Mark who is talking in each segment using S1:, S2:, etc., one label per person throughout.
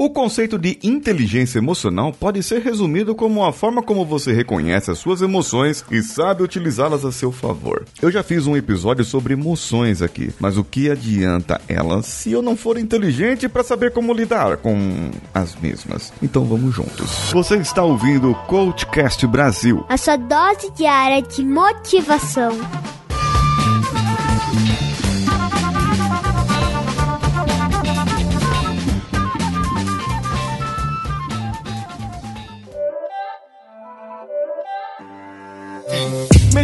S1: O conceito de inteligência emocional pode ser resumido como a forma como você reconhece as suas emoções e sabe utilizá-las a seu favor. Eu já fiz um episódio sobre emoções aqui, mas o que adianta elas se eu não for inteligente para saber como lidar com as mesmas? Então vamos juntos. Você está ouvindo o Coachcast Brasil.
S2: A sua dose diária de motivação.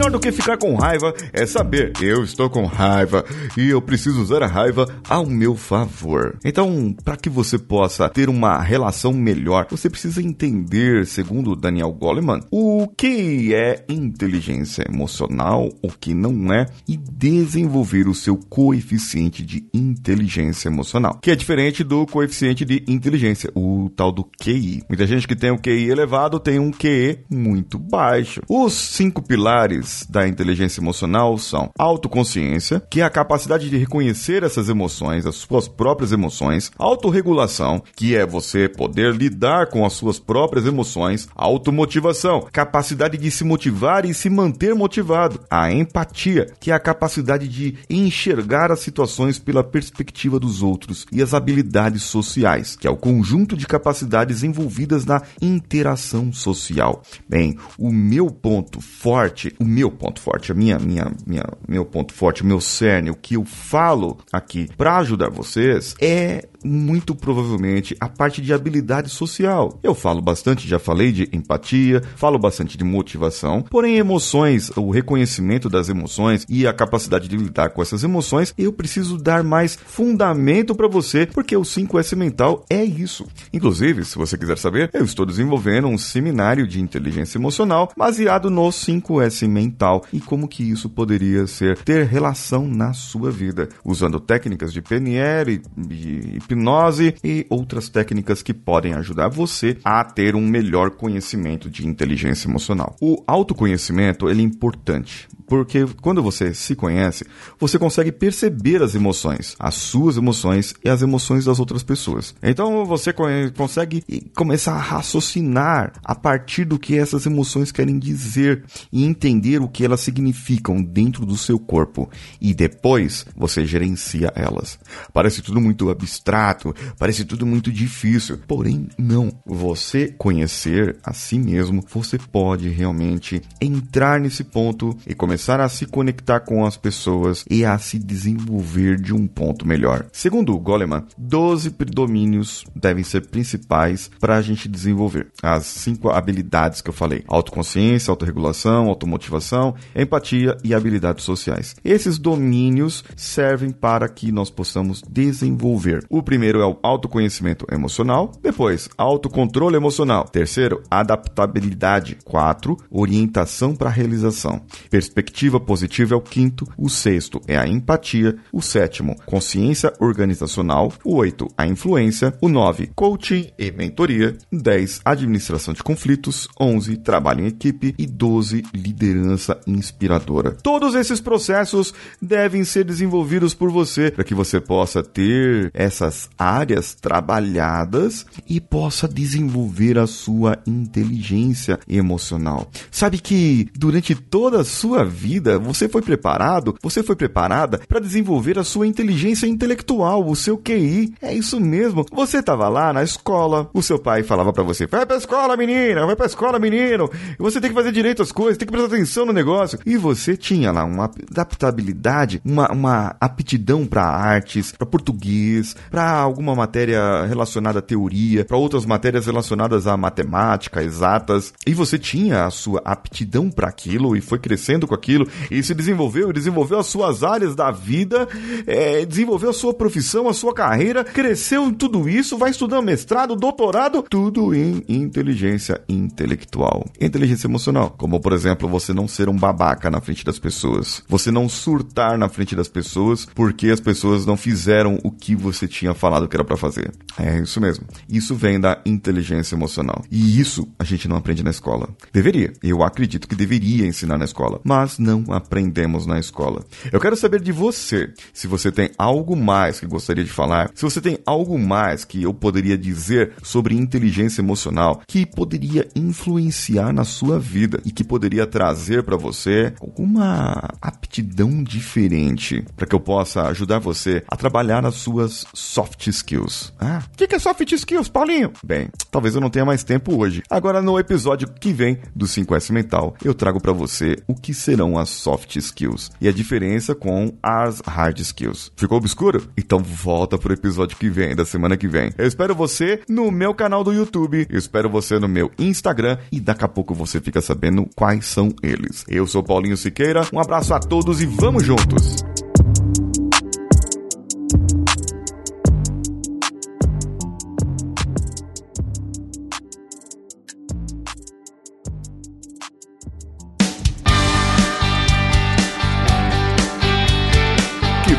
S1: Melhor do que ficar com raiva é saber eu estou com raiva e eu preciso usar a raiva ao meu favor. Então, para que você possa ter uma relação melhor, você precisa entender, segundo Daniel Goleman, o que é inteligência emocional, o que não é, e desenvolver o seu coeficiente de inteligência emocional, que é diferente do coeficiente de inteligência, o tal do QI. Muita gente que tem um QI elevado tem um QE muito baixo. Os cinco pilares da inteligência emocional são autoconsciência, que é a capacidade de reconhecer essas emoções, as suas próprias emoções, autorregulação, que é você poder lidar com as suas próprias emoções, automotivação, capacidade de se motivar e se manter motivado, a empatia, que é a capacidade de enxergar as situações pela perspectiva dos outros, e as habilidades sociais, que é o conjunto de capacidades envolvidas na interação social. Bem, o meu ponto forte, o meu ponto forte, a minha, minha, minha, meu ponto forte, meu cerne, o que eu falo aqui para ajudar vocês é muito provavelmente a parte de habilidade social. Eu falo bastante, já falei de empatia, falo bastante de motivação, porém emoções, o reconhecimento das emoções e a capacidade de lidar com essas emoções, eu preciso dar mais fundamento para você, porque o 5S mental é isso. Inclusive, se você quiser saber, eu estou desenvolvendo um seminário de inteligência emocional baseado no 5S mental e como que isso poderia ser ter relação na sua vida, usando técnicas de PNL e hipnose e outras técnicas que podem ajudar você a ter um melhor conhecimento de inteligência emocional. O autoconhecimento ele é importante, porque quando você se conhece, você consegue perceber as emoções, as suas emoções e as emoções das outras pessoas. Então você consegue começar a raciocinar a partir do que essas emoções querem dizer e entender o que elas significam dentro do seu corpo e depois você gerencia elas. Parece tudo muito abstrato, parece tudo muito difícil, porém não. Você conhecer a si mesmo, você pode realmente entrar nesse ponto e começar a se conectar com as pessoas e a se desenvolver de um ponto melhor. Segundo Goleman, 12 domínios devem ser principais para a gente desenvolver as cinco habilidades que eu falei: autoconsciência, autorregulação, automotivação, empatia e habilidades sociais. Esses domínios servem para que nós possamos desenvolver. O primeiro é o autoconhecimento emocional, depois autocontrole emocional, terceiro adaptabilidade, quatro orientação para a realização, perspectiva positiva é o quinto, o sexto é a empatia, o sétimo, consciência organizacional, o oito, a influência, o nove, coaching e mentoria, dez, administração de conflitos, onze, trabalho em equipe. E doze, liderança inspiradora. Todos esses processos devem ser desenvolvidos por você para que você possa ter essas áreas trabalhadas e possa desenvolver a sua inteligência emocional. Sabe que durante toda a sua vida, você foi preparado, você foi preparada para desenvolver a sua inteligência intelectual, o seu QI. É isso mesmo. Você estava lá na escola, o seu pai falava para você: vai pra escola, menina, vai pra escola, menino. Você tem que fazer direito às coisas, tem que prestar atenção negócio. E você tinha lá uma adaptabilidade, uma, uma aptidão para artes, para português, para alguma matéria relacionada à teoria, para outras matérias relacionadas à matemática, exatas. E você tinha a sua aptidão para aquilo e foi crescendo com aquilo e se desenvolveu, desenvolveu as suas áreas da vida, é, desenvolveu a sua profissão, a sua carreira, cresceu em tudo isso, vai estudando mestrado, doutorado, tudo em inteligência intelectual. Inteligência emocional, como por exemplo, você não ser um babaca na frente das pessoas. Você não surtar na frente das pessoas porque as pessoas não fizeram o que você tinha falado que era para fazer. É isso mesmo. Isso vem da inteligência emocional. E isso a gente não aprende na escola. Deveria. Eu acredito que deveria ensinar na escola, mas não aprendemos na escola. Eu quero saber de você, se você tem algo mais que gostaria de falar, se você tem algo mais que eu poderia dizer sobre inteligência emocional que poderia influenciar na sua vida e que poderia trazer para você alguma aptidão diferente para que eu possa ajudar você a trabalhar nas suas soft skills. Ah, o que, que é soft skills, Paulinho? Bem, talvez eu não tenha mais tempo hoje. Agora, no episódio que vem do 5S Mental, eu trago para você o que serão as soft skills e a diferença com as hard skills. Ficou obscuro? Então volta pro episódio que vem, da semana que vem. Eu espero você no meu canal do YouTube, eu espero você no meu Instagram e daqui a pouco você fica sabendo quais são eles. Eu sou Paulinho Siqueira, um abraço a todos e vamos juntos!